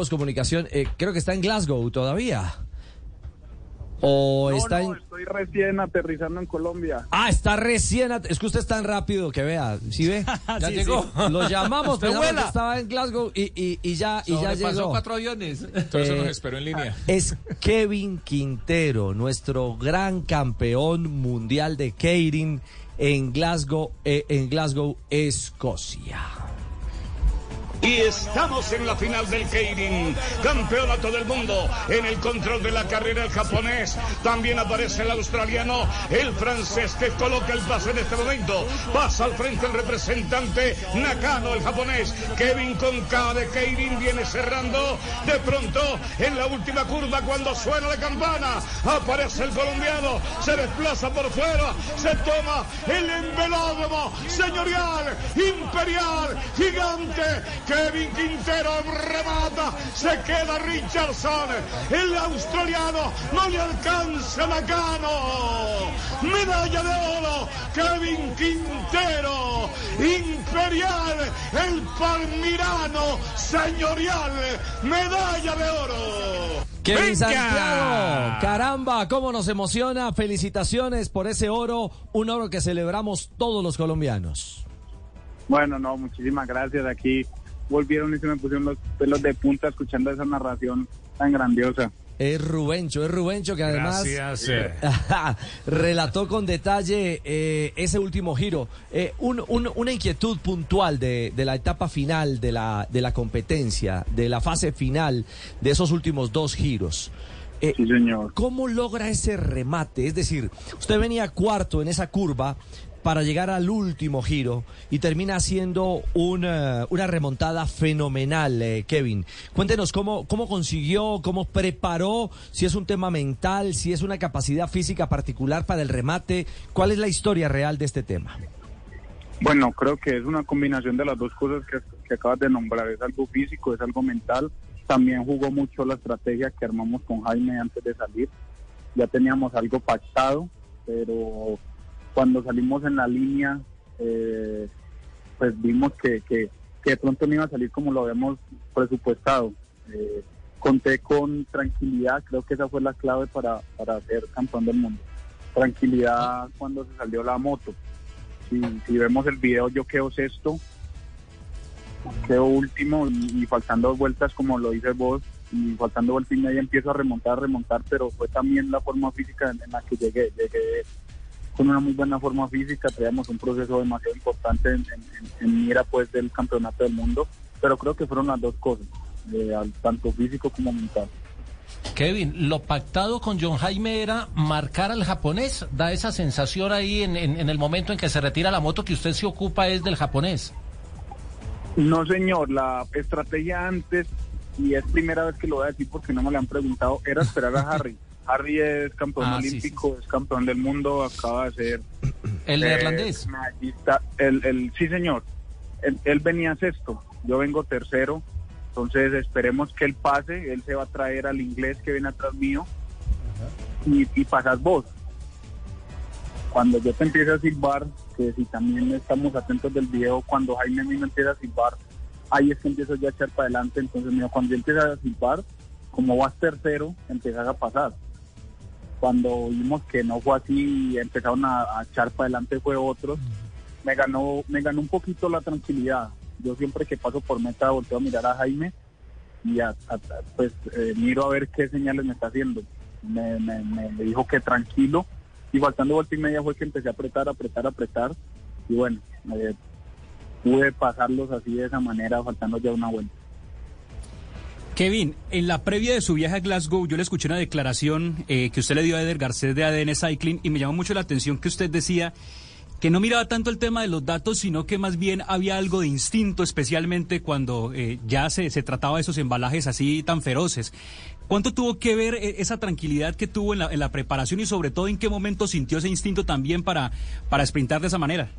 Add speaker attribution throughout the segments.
Speaker 1: postcomunicación, eh, creo que está en Glasgow todavía. ¿O
Speaker 2: No,
Speaker 1: está
Speaker 2: no,
Speaker 1: en...?
Speaker 2: estoy recién aterrizando en Colombia.
Speaker 1: Ah, está recién. at- Es que usted es tan rápido que vea. ¿Sí ve?
Speaker 3: Ya Sí, llegó. sí.
Speaker 1: Lo llamamos,
Speaker 3: vuela.
Speaker 1: estaba en Glasgow y, y, y ya, y ya llegó.
Speaker 3: cuatro aviones.
Speaker 4: Todo eso
Speaker 1: Eh,
Speaker 4: nos esperó en línea.
Speaker 1: Es Kevin Quintero, nuestro gran campeón mundial de Keirin en Glasgow, eh, en Glasgow, Escocia.
Speaker 5: Y estamos en la final del Keirin, campeonato del mundo. En el control de la carrera el japonés. También aparece el australiano, el francés que coloca el pase en este momento. Pasa al frente el representante Nakano, el japonés. Kevin con de Keirin viene cerrando. De pronto, en la última curva, cuando suena la campana, aparece el colombiano. Se desplaza por fuera. Se toma el embelódromo señorial, imperial, gigante. Kevin Quintero remata, se queda Richardson, el australiano, no le alcanza Nakano. Medalla de oro, Kevin Quintero, imperial, el palmirano, señorial, medalla de oro.
Speaker 1: Kevin. Santiago, caramba, cómo nos emociona. Felicitaciones por ese oro, un oro que celebramos todos los colombianos.
Speaker 2: Bueno, no, muchísimas gracias. Aquí volvieron y se me pusieron los pelos de punta escuchando esa narración tan grandiosa.
Speaker 1: Es Rubencho, es Rubencho que además
Speaker 4: Gracias. eh.
Speaker 1: relató con detalle eh, ese último giro. Eh, un- un- una inquietud puntual de, de la etapa final de la, de la competencia, de la fase final de esos últimos dos giros. Eh,
Speaker 2: Sí, señor.
Speaker 1: ¿Cómo logra ese remate? Es decir, usted venía cuarto en esa curva para llegar al último giro y termina haciendo una, una remontada fenomenal, eh, Kevin. Cuéntenos cómo, cómo consiguió, cómo preparó, si es un tema mental, si es una capacidad física particular para el remate. ¿Cuál es la historia real de este tema?
Speaker 2: Bueno, creo que es una combinación de las dos cosas que, que acabas de nombrar. Es algo físico, es algo mental. También jugó mucho la estrategia que armamos con Jaime antes de salir. Ya teníamos algo pactado, pero cuando salimos en la línea, eh, pues vimos que, que, de pronto no iba a salir como lo habíamos presupuestado. Eh, conté con tranquilidad, creo que esa fue la clave para, para ser campeón del mundo. Tranquilidad cuando se salió la moto. Si, si vemos el video, yo quedo sexto, quedo último y, y faltando vueltas, como lo dices vos, y faltando vuelta y media empiezo a remontar, a remontar, pero fue también la forma física en, en la que llegué. Llegué con una muy buena forma física, traíamos un proceso demasiado importante en, en, en mira pues del campeonato del mundo, pero creo que fueron las dos cosas, eh, tanto físico como mental.
Speaker 3: Kevin, lo pactado con John Jaime era marcar al japonés. Da esa sensación ahí en, en- en el momento en que se retira la moto que usted se ocupa es del japonés.
Speaker 2: No, señor, la estrategia antes, y es primera vez que lo voy a decir porque no me lo han preguntado, era esperar a Harry. Harry es campeón
Speaker 3: Ah, sí,
Speaker 2: olímpico, es campeón del mundo, acaba de ser...
Speaker 3: El
Speaker 2: eh,
Speaker 3: neerlandés.
Speaker 2: medallista. El, el, sí, señor. Él, él venía sexto, yo vengo tercero, entonces esperemos que él pase, él se va a traer al inglés que viene atrás mío y, y pasas vos. Cuando yo te empiezo a silbar, que si también estamos atentos del video, cuando Jaime mismo empieza a silbar, ahí es que empiezo ya a echar para adelante, entonces mira, cuando yo empiezo a silbar, como vas tercero, empiezas a pasar. Cuando vimos que no fue así y empezaron a, a echar para adelante fue otros, me ganó, me ganó un poquito la tranquilidad. Yo siempre que paso por meta volteo a mirar a Jaime y pues eh, miro a ver qué señales me está haciendo. Me, me- me dijo que tranquilo y faltando vuelta y media fue que empecé a apretar, apretar, apretar y bueno, eh, pude pasarlos así de esa manera faltando ya una vuelta.
Speaker 6: Kevin, en la previa de su viaje a Glasgow, yo le escuché una declaración eh, que usted le dio a Eder Garcés de ADN Cycling y me llamó mucho la atención que usted decía que no miraba tanto el tema de los datos, sino que más bien había algo de instinto, especialmente cuando eh, ya se, se trataba de esos embalajes así tan feroces. ¿Cuánto tuvo que ver eh, esa tranquilidad que tuvo en la, en la preparación y sobre todo en qué momento sintió ese instinto también para, para sprintar de esa manera?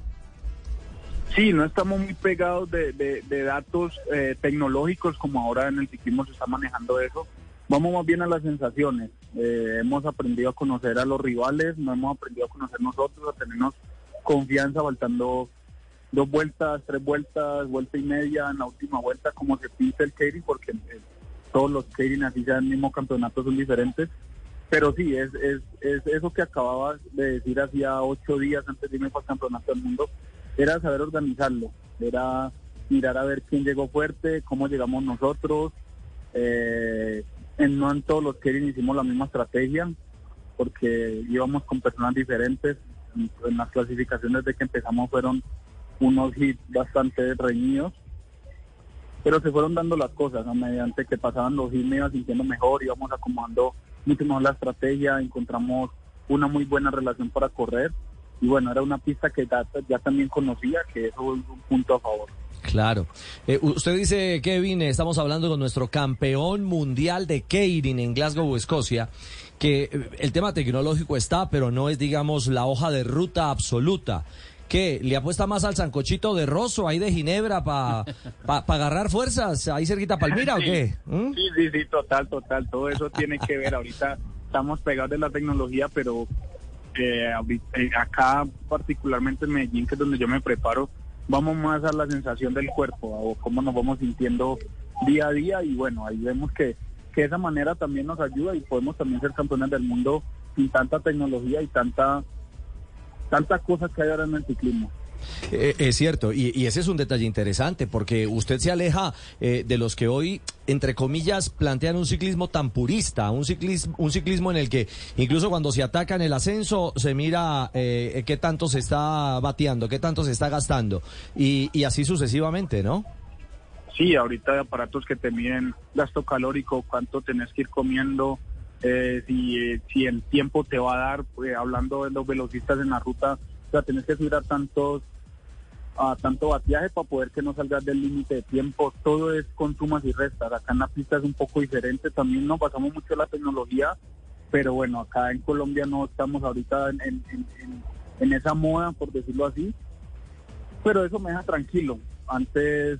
Speaker 2: Sí, no estamos muy pegados de, datos eh, tecnológicos como ahora en el ciclismo se está manejando eso. Vamos más bien a las sensaciones. Eh, hemos aprendido a conocer a los rivales, no hemos aprendido a conocer nosotros, a tenernos confianza faltando dos vueltas, tres vueltas, vuelta y media en la última vuelta, como se pinta el Kerry, porque eh, todos los Keirin, así sea el mismo campeonato, son diferentes. Pero sí, es, es, es eso que acababa de decir hacía ocho días antes de irme para el campeonato del mundo, era saber organizarlo, era mirar a ver quién llegó fuerte, cómo llegamos nosotros. Eh, en, no en todos los Keirin hicimos la misma estrategia, porque íbamos con personas diferentes. En, las clasificaciones de que empezamos fueron unos hits bastante reñidos, pero se fueron dando las cosas. A mediante que pasaban los hits me iba sintiendo mejor, íbamos acomodando mucho mejor la estrategia, encontramos una muy buena relación para correr y bueno, era una pista que ya, ya también conocía, que eso es un punto a favor.
Speaker 1: Claro. Eh, usted dice, Kevin, estamos hablando con nuestro campeón mundial de Keirin en Glasgow, Escocia, que eh, el tema tecnológico está, pero no es, digamos, la hoja de ruta absoluta. ¿Qué? ¿Le apuesta más al sancochito de Rosso ahí de Ginebra para pa, agarrar fuerzas ahí cerquita Palmira o qué?
Speaker 2: ¿Mm? Sí, sí, sí, total, total. Todo eso tiene que ver. Ahorita estamos pegados de la tecnología, pero eh, acá, particularmente en Medellín, que es donde yo me preparo, vamos más a la sensación del cuerpo, o cómo nos vamos sintiendo día a día y bueno, ahí vemos que, que esa manera también nos ayuda y podemos también ser campeones del mundo sin tanta tecnología y tanta tantas cosas que hay ahora en el ciclismo.
Speaker 1: Eh, es cierto, y, ese es un detalle interesante, porque usted se aleja eh, de los que hoy, entre comillas, plantean un ciclismo tan purista, un ciclismo, un ciclismo en el que incluso cuando se ataca en el ascenso se mira eh, qué tanto se está bateando, qué tanto se está gastando, y, así sucesivamente, ¿no?
Speaker 2: Sí, ahorita hay aparatos que te miden gasto calórico, cuánto tenés que ir comiendo, si, si el tiempo te va a dar, pues, hablando de los velocistas en la ruta, o sea, tenés que subir tantos a tanto batiaje para poder que no salgas del límite de tiempo. Todo es con sumas y restas. Acá en la pista es un poco diferente. También nos basamos mucho en la tecnología, pero bueno, acá en Colombia no estamos ahorita en, en, en esa moda, por decirlo así. Pero eso me deja tranquilo. Antes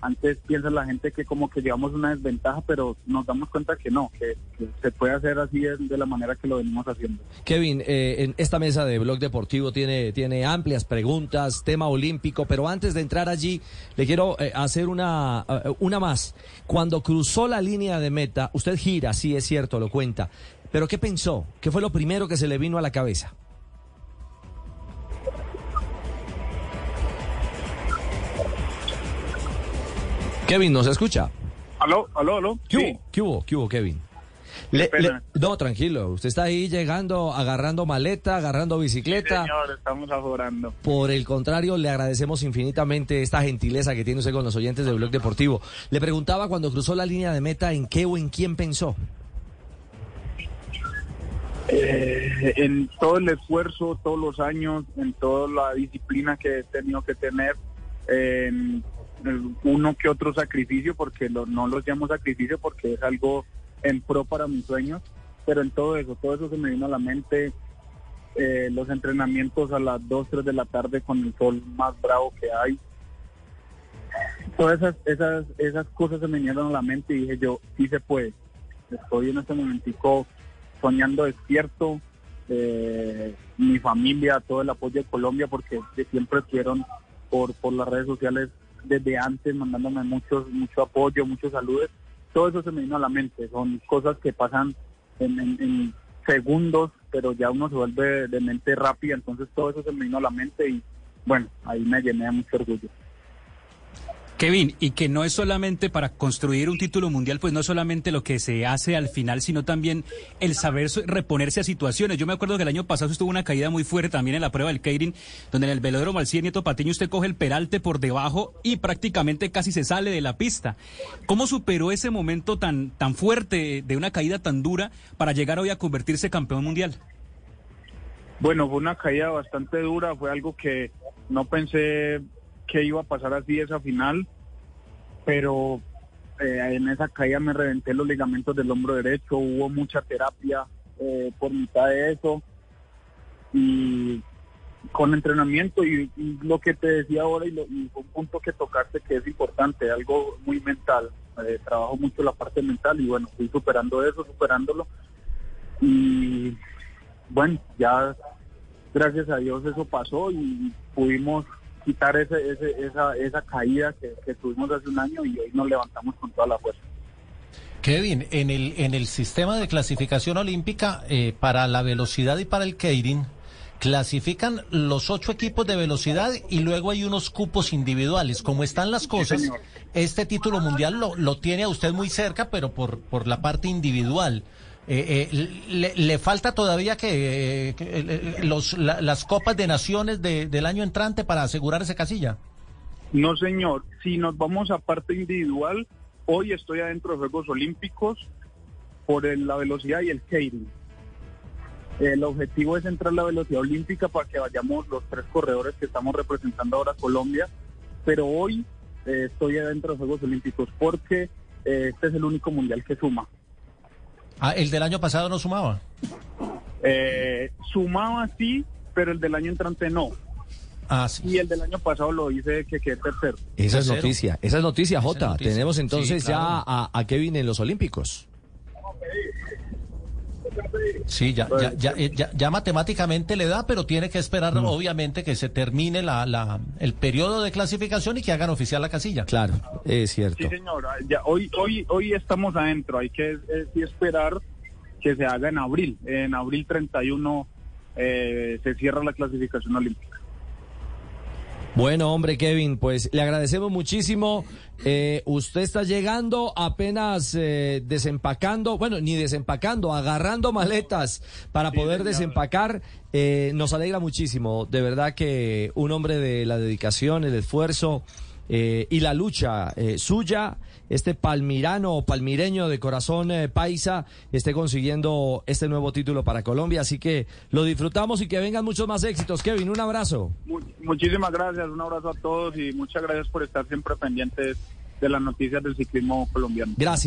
Speaker 2: antes piensa la gente que como que llevamos una desventaja, pero nos damos cuenta que no, que, se puede hacer así de, la manera que lo venimos haciendo.
Speaker 1: Kevin, eh, en esta mesa de Blog Deportivo tiene, tiene amplias preguntas, tema olímpico, pero antes de entrar allí, le quiero eh, hacer una, eh, una más. Cuando cruzó la línea de meta, usted gira, sí es cierto, lo cuenta, pero ¿qué pensó? ¿Qué fue lo primero que se le vino a la cabeza? Kevin, ¿nos escucha?
Speaker 2: Aló, aló, aló.
Speaker 1: ¿Qué hubo? ¿Qué hubo, Kevin? no, tranquilo. Usted está ahí llegando, agarrando maleta, agarrando bicicleta.
Speaker 2: Sí, señor, estamos ajorando.
Speaker 1: Por el contrario, le agradecemos infinitamente esta gentileza que tiene usted con los oyentes del Blog Deportivo. Le preguntaba cuando cruzó la línea de meta, ¿en qué o en quién pensó?
Speaker 2: Eh, en todo el esfuerzo, todos los años, en toda la disciplina que he tenido que tener, en uno que otro sacrificio, porque no los llamo sacrificio porque es algo en pro para mis sueños, pero en todo eso, todo eso se me vino a la mente, eh, los entrenamientos a las 2, 3 de la tarde con el sol más bravo que hay. Todas esas, esas, esas cosas se me vinieron a la mente y dije yo, sí se puede. Estoy en este momentico soñando despierto, eh, mi familia, todo el apoyo de Colombia, porque siempre estuvieron por, por las redes sociales desde antes, mandándome muchos, mucho apoyo, muchos saludos. Todo eso se me vino a la mente. Son cosas que pasan en, segundos, pero ya uno se vuelve de mente rápida. Entonces todo eso se me vino a la mente y bueno, ahí me llené de mucho orgullo.
Speaker 6: Kevin, y que no es solamente para construir un título mundial, pues no solamente lo que se hace al final, sino también el saber reponerse a situaciones. Yo me acuerdo que el año pasado estuvo una caída muy fuerte también en la prueba del Keirin, donde en el velódromo al Nieto Patiño usted coge el peralte por debajo y prácticamente casi se sale de la pista. ¿Cómo superó ese momento tan, tan fuerte de una caída tan dura para llegar hoy a convertirse campeón mundial?
Speaker 2: Bueno, fue una caída bastante dura, fue algo que no pensé que iba a pasar así esa final, pero eh, en esa caída me reventé los ligamentos del hombro derecho, hubo mucha terapia eh, por mitad de eso y con entrenamiento y, lo que te decía ahora y, un punto que tocaste que es importante, algo muy mental, eh, trabajo mucho la parte mental y bueno, fui superando eso, superándolo y bueno, ya gracias a Dios eso pasó y pudimos quitar ese, ese, esa, esa caída que, tuvimos hace un año y hoy nos levantamos con toda la fuerza.
Speaker 3: Kevin, en el, en el sistema de clasificación olímpica eh, para la velocidad y para el Keirin, clasifican los ocho equipos de velocidad y luego hay unos cupos individuales. Como están las cosas, este título mundial lo, lo tiene a usted muy cerca, pero por, por la parte individual. Eh, eh, le, falta todavía que, que los, la, las copas de naciones de, del año entrante para asegurar esa casilla.
Speaker 2: No, señor. Si nos vamos a parte individual, hoy estoy adentro de Juegos Olímpicos por el, la velocidad y el catering. El objetivo es entrar a la velocidad olímpica para que vayamos los tres corredores que estamos representando ahora Colombia, pero hoy eh, estoy adentro de Juegos Olímpicos porque eh, este es el único mundial que suma.
Speaker 3: Ah, ¿el del año pasado no sumaba?
Speaker 2: Eh, sumaba sí, pero el del año entrante no.
Speaker 3: Ah, sí.
Speaker 2: Y el del año pasado lo hice que quedé tercero.
Speaker 1: Esa es
Speaker 3: Tercero.
Speaker 1: noticia, esa es noticia, Jota.
Speaker 3: es noticia.
Speaker 1: Tenemos entonces
Speaker 3: Sí, claro.
Speaker 1: ya a, a Kevin en los Olímpicos.
Speaker 3: Sí, ya, ya, ya, eh, ya, ya matemáticamente le da, pero tiene que esperar, obviamente, que se termine la, la, el periodo de clasificación y que hagan oficial la casilla.
Speaker 1: Claro, es cierto.
Speaker 2: Sí, señor. Ya, hoy, hoy, hoy estamos adentro. Hay que eh, esperar que se haga en abril. En abril 31 eh, se cierra la clasificación olímpica.
Speaker 1: Bueno, hombre, Kevin, pues le agradecemos muchísimo. Eh, usted está llegando apenas eh, desempacando, bueno, ni desempacando, agarrando maletas para
Speaker 2: Sí,
Speaker 1: poder
Speaker 2: señor.
Speaker 1: desempacar. Eh, nos alegra muchísimo. De verdad que un hombre de la dedicación, el esfuerzo eh, y la lucha eh, suya, este palmirano o palmireño de corazón eh, paisa, esté consiguiendo este nuevo título para Colombia. Así que lo disfrutamos y que vengan muchos más éxitos. Kevin, un abrazo.
Speaker 2: Mu- muchísimas gracias. Un abrazo a todos y muchas gracias por estar siempre pendientes de las noticias del ciclismo colombiano.
Speaker 1: Gracias.